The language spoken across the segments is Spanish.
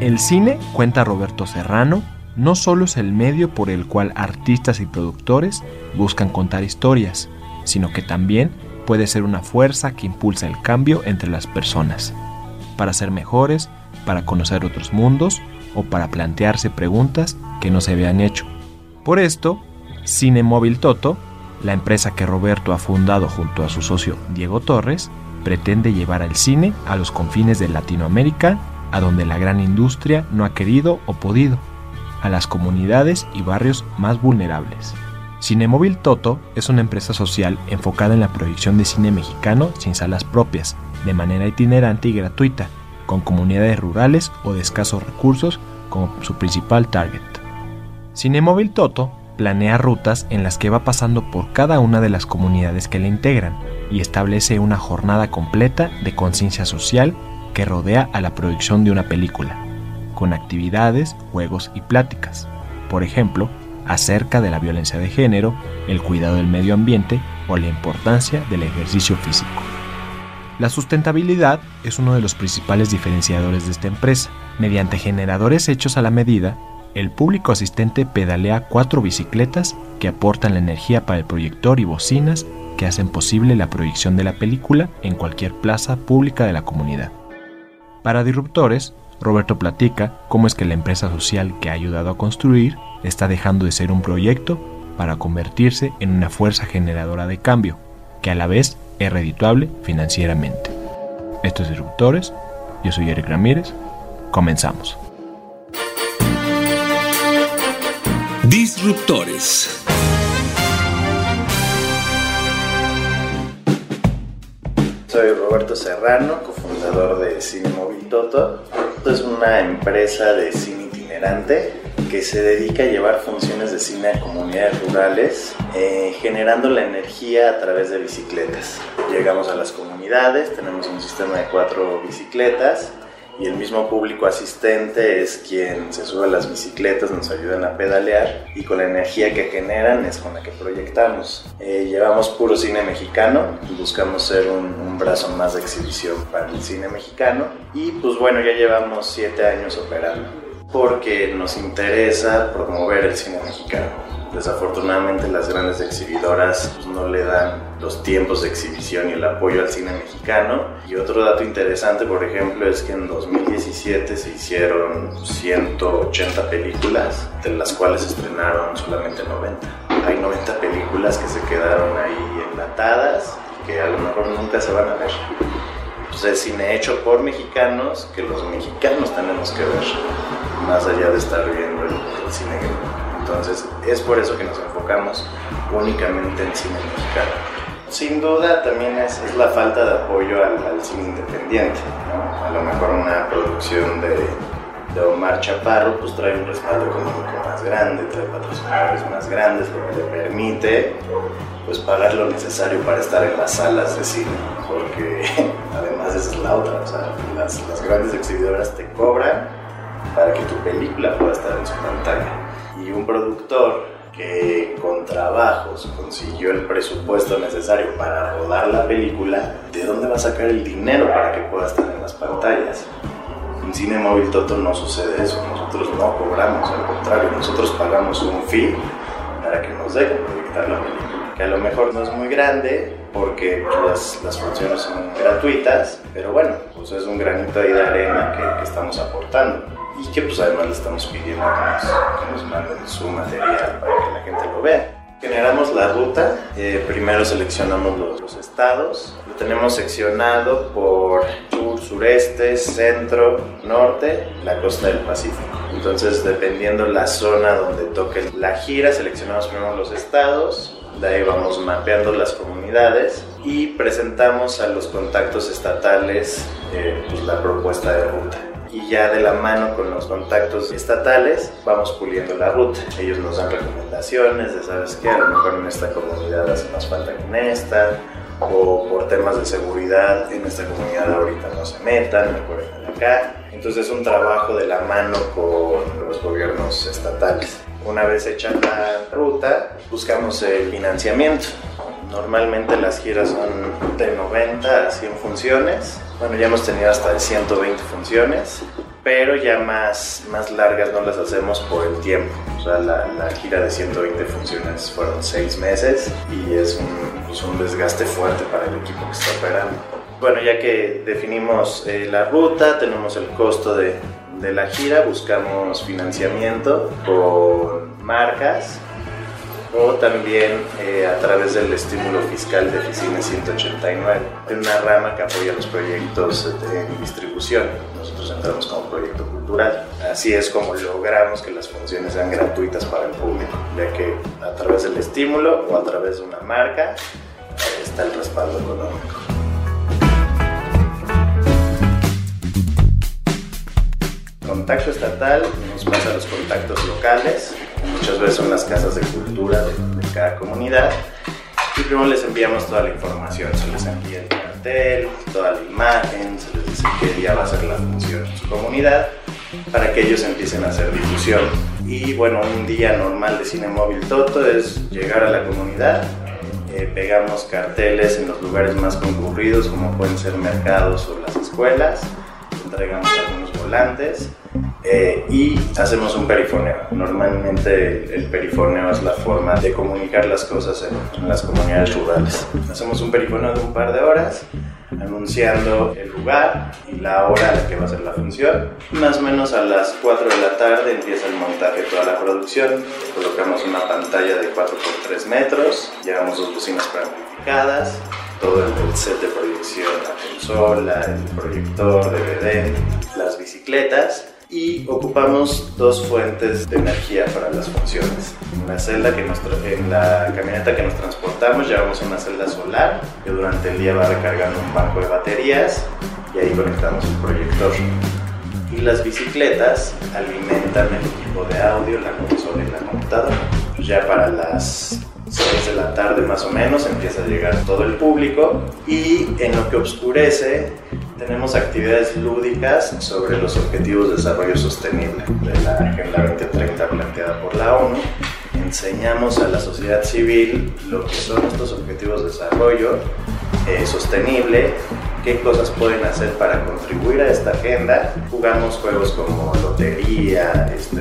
El cine, cuenta Roberto Serrano, no solo es el medio por el cual artistas y productores buscan contar historias, sino que también puede ser una fuerza que impulsa el cambio entre las personas, para ser mejores, para conocer otros mundos o para plantearse preguntas que no se habían hecho. Por esto, Cine Móvil Toto, la empresa que Roberto ha fundado junto a su socio Diego Torres, pretende llevar al cine a los confines de Latinoamérica a donde la gran industria no ha querido o podido, a las comunidades y barrios más vulnerables. Cinemóvil Toto es una empresa social enfocada en la proyección de cine mexicano sin salas propias, de manera itinerante y gratuita, con comunidades rurales o de escasos recursos como su principal target. Cinemóvil Toto planea rutas en las que va pasando por cada una de las comunidades que le integran y establece una jornada completa de conciencia social que rodea a la producción de una película, con actividades, juegos y pláticas, por ejemplo, acerca de la violencia de género, el cuidado del medio ambiente o la importancia del ejercicio físico. La sustentabilidad es uno de los principales diferenciadores de esta empresa. Mediante generadores hechos a la medida, el público asistente pedalea cuatro bicicletas que aportan la energía para el proyector y bocinas que hacen posible la proyección de la película en cualquier plaza pública de la comunidad. Para Disruptores, Roberto platica cómo es que la empresa social que ha ayudado a construir está dejando de ser un proyecto para convertirse en una fuerza generadora de cambio, que a la vez es redituable financieramente. Esto es Disruptores, yo soy Eric Ramírez, comenzamos. Disruptores. Soy Roberto Serrano, cofundador de Cine Móvil Toto. Es una empresa de cine itinerante que se dedica a llevar funciones de cine a comunidades rurales, eh, generando la energía a través de bicicletas. Llegamos a las comunidades, tenemos un sistema de cuatro bicicletas y el mismo público asistente es quien se sube a las bicicletas, nos ayudan a pedalear y con la energía que generan es con la que proyectamos. Eh, llevamos puro cine mexicano, buscamos ser un, un, brazo más de exhibición para el cine mexicano y pues bueno, ya llevamos siete años operando porque nos interesa promover el cine mexicano. Desafortunadamente las grandes exhibidoras pues, no le dan los tiempos de exhibición y el apoyo al cine mexicano. Y otro dato interesante, por ejemplo, es que en 2017 se hicieron 180 películas, de las cuales se estrenaron solamente 90. Hay 90 películas que se quedaron ahí enlatadas y que a lo mejor nunca se van a ver. Pues es cine hecho por mexicanos que los mexicanos tenemos que ver, más allá de estar viendo el, el cine. Entonces es por eso que nos enfocamos únicamente en cine mexicano. Sin duda también es, la falta de apoyo al, cine independiente. A lo mejor una producción de, Omar Chaparro pues trae un respaldo económico más grande, trae patrocinadores más grandes, lo que le permite pues pagar lo necesario para estar en las salas de cine. Porque además esa es la otra, o sea, las, grandes exhibidoras te cobran para que tu película pueda estar en su pantalla un productor que con trabajos consiguió el presupuesto necesario para rodar la película, ¿de dónde va a sacar el dinero para que pueda estar en las pantallas? En Cine Móvil Toto no sucede eso, nosotros no cobramos, al contrario, nosotros pagamos un fee para que nos dejen proyectar la película, que a lo mejor no es muy grande porque las, las funciones son gratuitas, pero bueno, pues es un granito de arena que, que estamos aportando y que pues además le estamos pidiendo que nos, que nos manden su material para que la gente lo vea. Generamos la ruta, eh, primero seleccionamos los, los, estados, lo tenemos seccionado por sur, sureste, centro, norte, la costa del Pacífico. Entonces dependiendo la zona donde toque la gira, seleccionamos primero los estados, De ahí vamos mapeando las comunidades y presentamos a los contactos estatales eh, pues, la propuesta de ruta y ya de la mano con los contactos estatales vamos puliendo la ruta. Ellos nos dan recomendaciones de, ¿sabes qué? A lo mejor en esta comunidad hace más falta que en esta, o por temas de seguridad en esta comunidad ahorita no se metan, mejor acá. Entonces es un trabajo de la mano con los gobiernos estatales. Una vez hecha la ruta, buscamos el financiamiento. Normalmente las giras son de 90 a 100 funciones bueno, ya hemos tenido hasta de 120 funciones, pero ya más, más largas no las hacemos por el tiempo. O sea, la, la gira de 120 funciones fueron 6 meses y es un, pues un, desgaste fuerte para el equipo que está operando. Bueno, ya que definimos eh, la ruta, tenemos el costo de, de la gira, buscamos financiamiento con marcas o también eh, a través del estímulo fiscal de Oficina 189, de una rama que apoya los proyectos de distribución. Nosotros entramos como proyecto cultural. Así es como logramos que las funciones sean gratuitas para el público, ya que a través del estímulo o a través de una marca está el respaldo económico. Contacto estatal nos pasa a los contactos locales, muchas veces son las casas de cultura de, cada comunidad. Y primero les enviamos toda la información, se les envía el cartel, toda la imagen, se les dice qué día va a ser la función en su comunidad para que ellos empiecen a hacer difusión. Y bueno, un día normal de cine móvil Toto es llegar a la comunidad, eh, pegamos carteles en los lugares más concurridos como pueden ser mercados o las escuelas, entregamos algunos volantes eh, y hacemos un perifoneo. Normalmente el, perifoneo es la forma de comunicar las cosas en, las comunidades rurales. Hacemos un perifoneo de un par de horas anunciando el lugar y la hora a la que va a ser la función. Más o menos a las 4 de la tarde empieza el montaje de toda la producción. Colocamos una pantalla de 4 x 3 metros, llevamos dos bocinas preamplificadas, todo el set de proyección, la consola, el proyector, DVD, las bicicletas y ocupamos dos fuentes de energía para las funciones. En la, celda que nos en la camioneta que nos transportamos llevamos una celda solar que durante el día va recargando un banco de baterías y ahí conectamos el proyector. Y las bicicletas alimentan el equipo de audio, la consola y la computadora. Ya para las 6 de la tarde más o menos empieza a llegar todo el público y en lo que oscurece tenemos actividades lúdicas sobre los objetivos de desarrollo sostenible de la Agenda 2030 planteada por la ONU. Enseñamos a la sociedad civil lo que son estos objetivos de desarrollo eh, sostenible, qué cosas pueden hacer para contribuir a esta agenda. Jugamos juegos como lotería, este,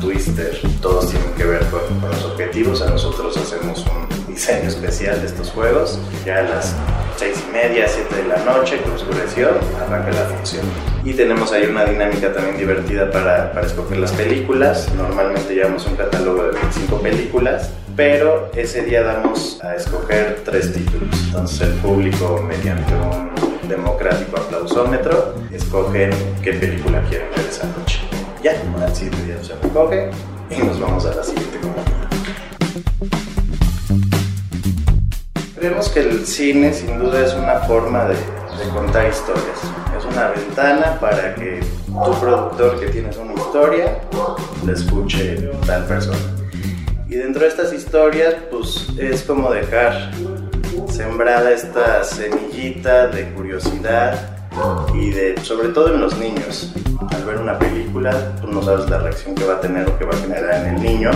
twister, todos tienen que ver con, con los objetivos. A nosotros hacemos un diseño especial de estos juegos. Ya a las seis y media, 7 de la noche, que oscureció, arranca la función. Y tenemos ahí una dinámica también divertida para, para escoger las películas. Normalmente llevamos un catálogo de 25 películas, pero ese día damos a escoger tres títulos. Entonces el público, mediante un democrático aplausómetro, escogen qué película quieren ver esa noche. Ya, al siguiente día se recoge y nos vamos a la siguiente comunidad. Creemos que el cine sin duda es una forma de, contar historias. Es una ventana para que tu productor que tienes una historia la escuche tal persona. Y dentro de estas historias, pues es como dejar sembrada esta semillita de curiosidad y de, sobre todo en los niños. Al ver una película, tú no sabes la reacción que va a tener o que va a generar en el niño,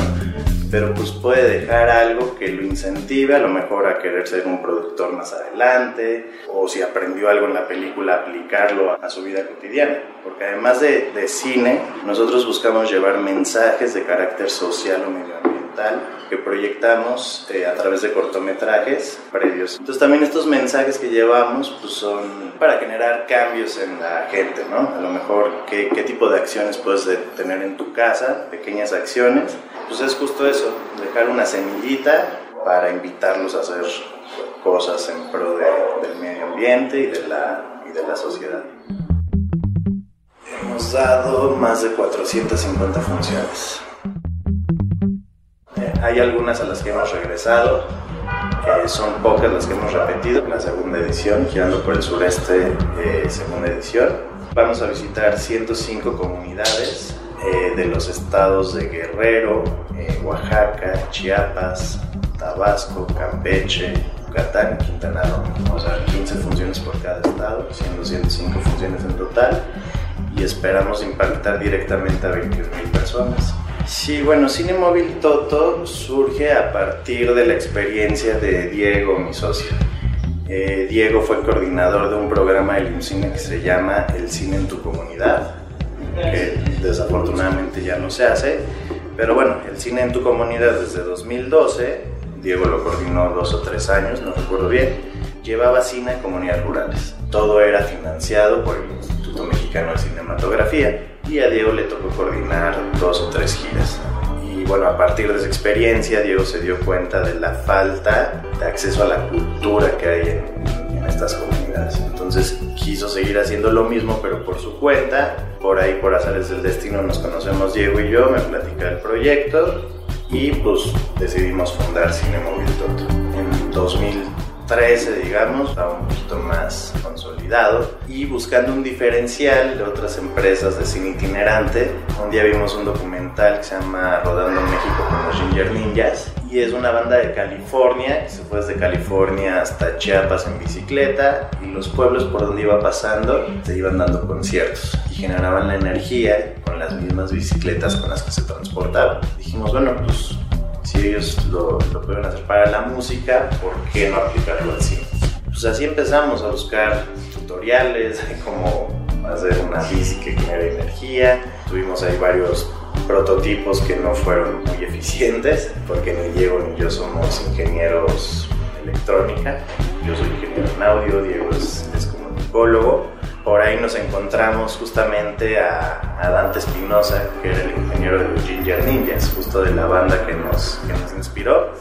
pero pues puede dejar algo que lo incentive a lo mejor a querer ser un productor más adelante o si aprendió algo en la película aplicarlo a, su vida cotidiana. Porque además de, de cine, nosotros buscamos llevar mensajes de carácter social o medioambiental que proyectamos eh, a través de cortometrajes previos. Entonces también estos mensajes que llevamos pues son para generar cambios en la gente, ¿no? A lo mejor qué, qué tipo de acciones puedes tener en tu casa, pequeñas acciones pues es justo eso, dejar una semillita para invitarlos a hacer cosas en pro del medio ambiente y de, la, y de la sociedad. Hemos dado más de 450 funciones. Eh, Hay algunas a las que hemos regresado, son pocas las que hemos repetido. La segunda edición, girando por el sureste, eh, segunda edición. Vamos a visitar 105 comunidades eh, de los estados de Guerrero, eh, Oaxaca, Chiapas, Tabasco, Campeche, Yucatán Quintana Roo. O sea, 15 funciones por cada estado, siendo 105 funciones en total. Y esperamos impactar directamente a 21.000 personas. Sí, bueno, Cine Móvil Toto surge a partir de la experiencia de Diego, mi socio. Eh, Diego fue coordinador de un programa de cine que se llama El Cine en tu Comunidad, que desafortunadamente ya no se hace, pero bueno, El Cine en tu Comunidad desde 2012, Diego lo coordinó dos o tres años, no recuerdo bien, llevaba cine a comunidades rurales. Todo era financiado por el Instituto Mexicano de Cinematografía y a Diego le tocó coordinar dos o tres giras. Y bueno, a partir de esa experiencia, Diego se dio cuenta de la falta de acceso a la cultura que hay en, estas comunidades. Entonces quiso seguir haciendo lo mismo, pero por su cuenta. Por ahí, por azares del destino, nos conocemos Diego y yo, me platica el proyecto y pues decidimos fundar Cine Móvil Toto. En 2000 13, digamos, estaba un poquito más consolidado y buscando un diferencial de otras empresas de cine itinerante. Un día vimos un documental que se llama Rodando México con los Ginger Ninjas y es una banda de California que se fue desde California hasta Chiapas en bicicleta y los pueblos por donde iba pasando se iban dando conciertos y generaban la energía con las mismas bicicletas con las que se transportaban. Dijimos, bueno, pues si ellos lo, pueden hacer para la música, ¿por qué no aplicarlo al cine? Pues así empezamos a buscar tutoriales cómo hacer una bici que genere energía. Tuvimos ahí varios prototipos que no fueron muy eficientes, porque ni Diego ni yo somos ingenieros de electrónica. Yo soy ingeniero en audio, Diego es, es comunicólogo por ahí nos encontramos justamente a, Dante Espinosa, que era el ingeniero de Ginger Ninjas, justo de la banda que nos, que nos inspiró.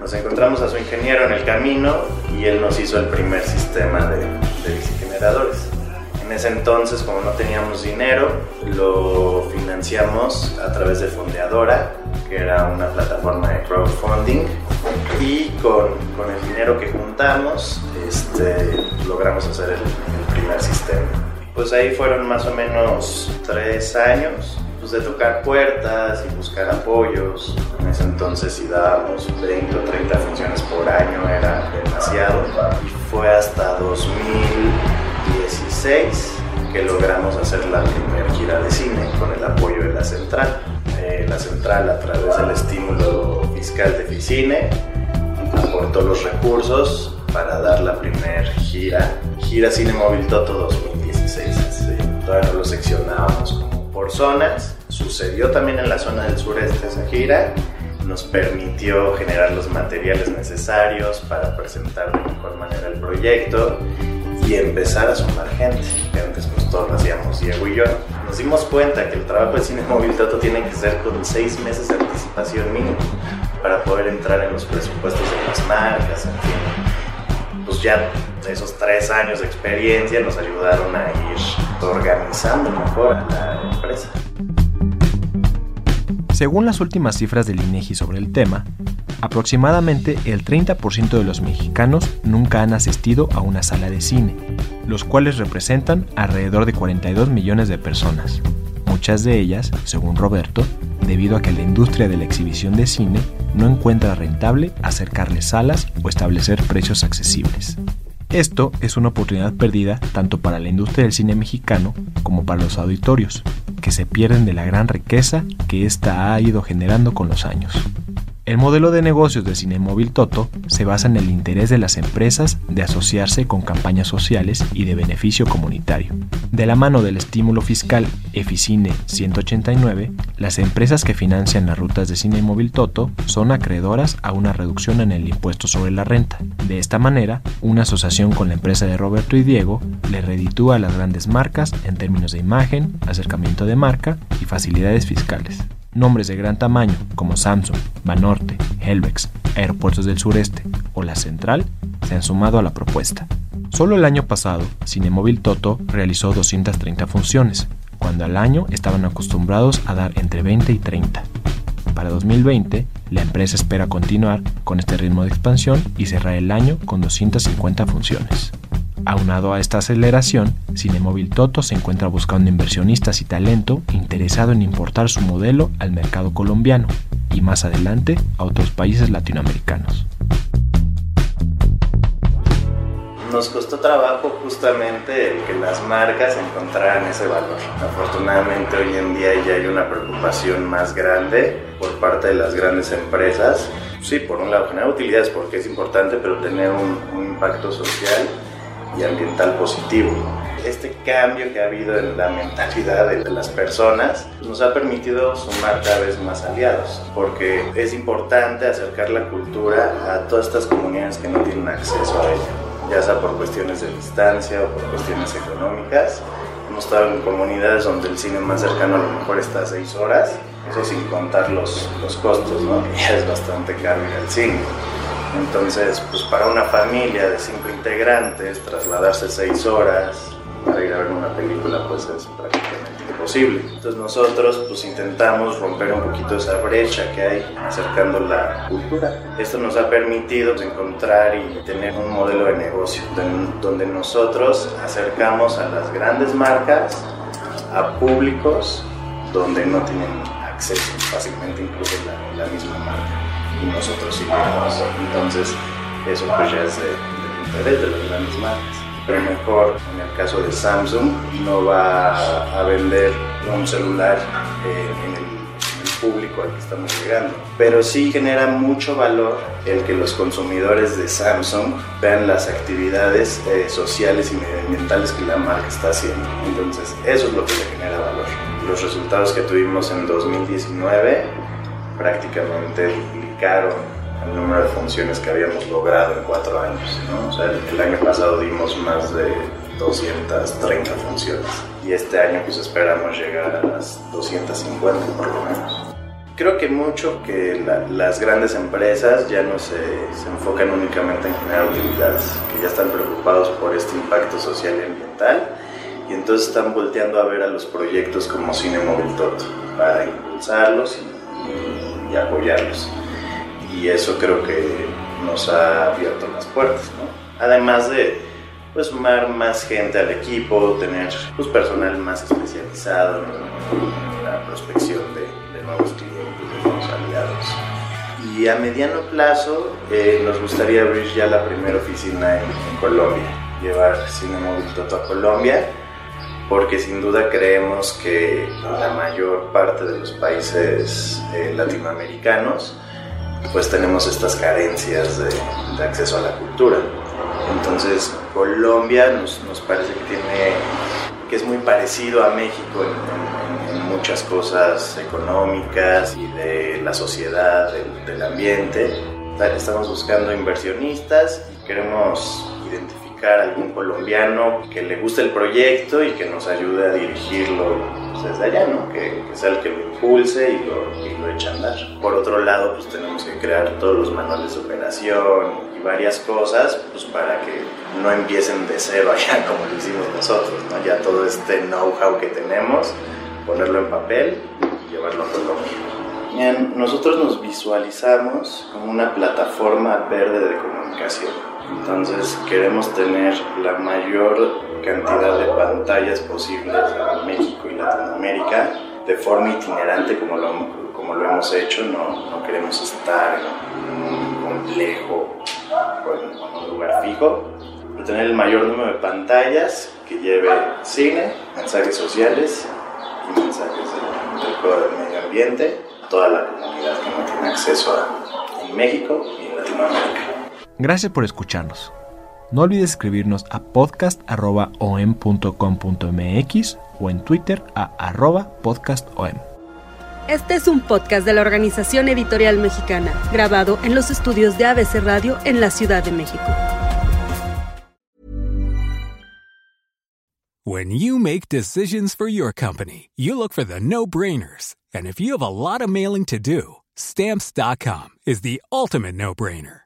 Nos encontramos a su ingeniero en el camino y él nos hizo el primer sistema de, de bicigeneradores. En ese entonces, como no teníamos dinero, lo financiamos a través de Fondeadora, que era una plataforma de crowdfunding, y con, con el dinero que juntamos este, logramos hacer el, primer sistema. Pues ahí fueron más o menos tres años pues, de tocar puertas y buscar apoyos. En ese entonces si dábamos 20 o 30 funciones por año era demasiado. Y fue hasta 2016 que logramos hacer la primera gira de cine con el apoyo de la central. Eh, la central a través del estímulo fiscal de Ficine aportó los recursos para dar la primera gira, gira Cine Móvil Toto 2016. Todavía no lo seccionábamos como por zonas. Sucedió también en la zona del sureste esa gira. Nos permitió generar los materiales necesarios para presentar de mejor manera el proyecto y empezar a sumar gente, que antes pues todos lo hacíamos Diego y yo. Nos dimos cuenta que el trabajo de cine móvil Toto tiene que ser con seis meses de anticipación mínimo para poder entrar en los presupuestos de las marcas, en fin esos tres años de experiencia nos ayudaron a ir organizando mejor la empresa. Según las últimas cifras del INEGI sobre el tema, aproximadamente el 30% de los mexicanos nunca han asistido a una sala de cine, los cuales representan alrededor de 42 millones de personas. Muchas de ellas, según Roberto, debido a que la industria de la exhibición de cine no encuentra rentable acercarles salas o establecer precios accesibles. Esto es una oportunidad perdida tanto para la industria del cine mexicano como para los auditorios, que se pierden de la gran riqueza que ésta ha ido generando con los años. El modelo de negocios de Cinemóvil Toto se basa en el interés de las empresas de asociarse con campañas sociales y de beneficio comunitario. De la mano del estímulo fiscal Eficine 189, las empresas que financian las rutas de Cinemóvil Toto son acreedoras a una reducción en el impuesto sobre la renta. De esta manera, una asociación con la empresa de Roberto y Diego le reditúa a las grandes marcas en términos de imagen, acercamiento de marca y facilidades fiscales. Nombres de gran tamaño como Samsung, Banorte, Helvex, Aeropuertos del Sureste o La Central se han sumado a la propuesta. Solo el año pasado, Cinemóvil Toto realizó 230 funciones, cuando al año estaban acostumbrados a dar entre 20 y 30. Para 2020, La empresa espera continuar con este ritmo de expansión y cerrar el año con 250 funciones. Aunado a esta aceleración, Cinemóvil Toto se encuentra buscando inversionistas y talento interesado en importar su modelo al mercado colombiano y más adelante a otros países latinoamericanos. Nos costó trabajo justamente el que las marcas encontraran ese valor. Afortunadamente hoy en día ya hay una preocupación más grande por parte de las grandes empresas. Sí, por un lado generar utilidades porque es importante, pero tener un, un impacto social y ambiental positivo. Este cambio que ha habido en la mentalidad de las personas nos ha permitido sumar cada vez más aliados, porque es importante acercar la cultura a todas estas comunidades que no tienen acceso a ella, ya sea por cuestiones de distancia o por cuestiones económicas. Hemos estado en comunidades donde el cine más cercano a lo mejor está a seis horas, eso sin contar los, los costos, ¿no? ya es bastante caro ir al cine. Entonces, pues para una familia de cinco integrantes, trasladarse seis horas para ir a ver una película, pues es prácticamente imposible. Entonces nosotros pues intentamos romper un poquito esa brecha que hay acercando la cultura. Esto nos ha permitido encontrar y tener un modelo de negocio donde nosotros acercamos a las grandes marcas a públicos donde no tienen acceso fácilmente incluso la, y nosotros sí Entonces, eso pues ya es de, interés de las grandes marcas. Pero mejor, en el caso de Samsung, no va a vender un celular eh, en, el, público al que estamos llegando. Pero sí genera mucho valor el que los consumidores de Samsung vean las actividades eh, sociales y medioambientales que la marca está haciendo. Entonces, eso es lo que le genera valor. Los resultados que tuvimos en 2019 prácticamente el número de funciones que habíamos logrado en cuatro años. ¿no? O sea, el, año pasado dimos más de 230 funciones y este año pues esperamos llegar a las 250 por lo menos. Creo que mucho que las grandes empresas ya no se, se, enfocan únicamente en generar utilidades, que ya están preocupados por este impacto social y ambiental y entonces están volteando a ver a los proyectos como Cine Toto para impulsarlos y, y apoyarlos y eso creo que nos ha abierto las puertas, ¿no? Además de pues, sumar más gente al equipo, tener pues, personal más especializado en la prospección de, nuevos clientes, de nuevos aliados. Y a mediano plazo eh, nos gustaría abrir ya la primera oficina en, Colombia, llevar Cine Móvil Toto a Colombia, porque sin duda creemos que la mayor parte de los países eh, latinoamericanos pues tenemos estas carencias de, acceso a la cultura. Entonces Colombia nos, nos, parece que tiene que es muy parecido a México en, muchas cosas económicas y de la sociedad, del, del ambiente. Estamos buscando inversionistas y queremos a algún colombiano que le guste el proyecto y que nos ayude a dirigirlo desde allá, ¿no? Que, sea el que lo impulse y lo, y lo eche a andar. Por otro lado, pues tenemos que crear todos los manuales de operación y varias cosas, pues para que no empiecen de cero allá como lo hicimos nosotros, ¿no? Ya todo este know-how que tenemos, ponerlo en papel y llevarlo a Colombia. nosotros nos visualizamos como una plataforma verde de comunicación. Entonces queremos tener la mayor cantidad de pantallas posibles en México y Latinoamérica de forma itinerante como lo, como lo hemos hecho, no, no queremos estar en un complejo o en, un lugar fijo, pero tener el mayor número de pantallas que lleve cine, mensajes sociales y mensajes del, del medio ambiente. A toda la comunidad que no tiene acceso a, en México y en Latinoamérica. Gracias por escucharnos. No olvides escribirnos a podcast.om.com.mx o en Twitter a arroba podcastom. Este es un podcast de la Organización Editorial Mexicana, grabado en los estudios de ABC Radio en la Ciudad de México. When you make decisions for your company, you look for the no-brainers. And if you have a lot of mailing to do, stamps.com is the ultimate no-brainer.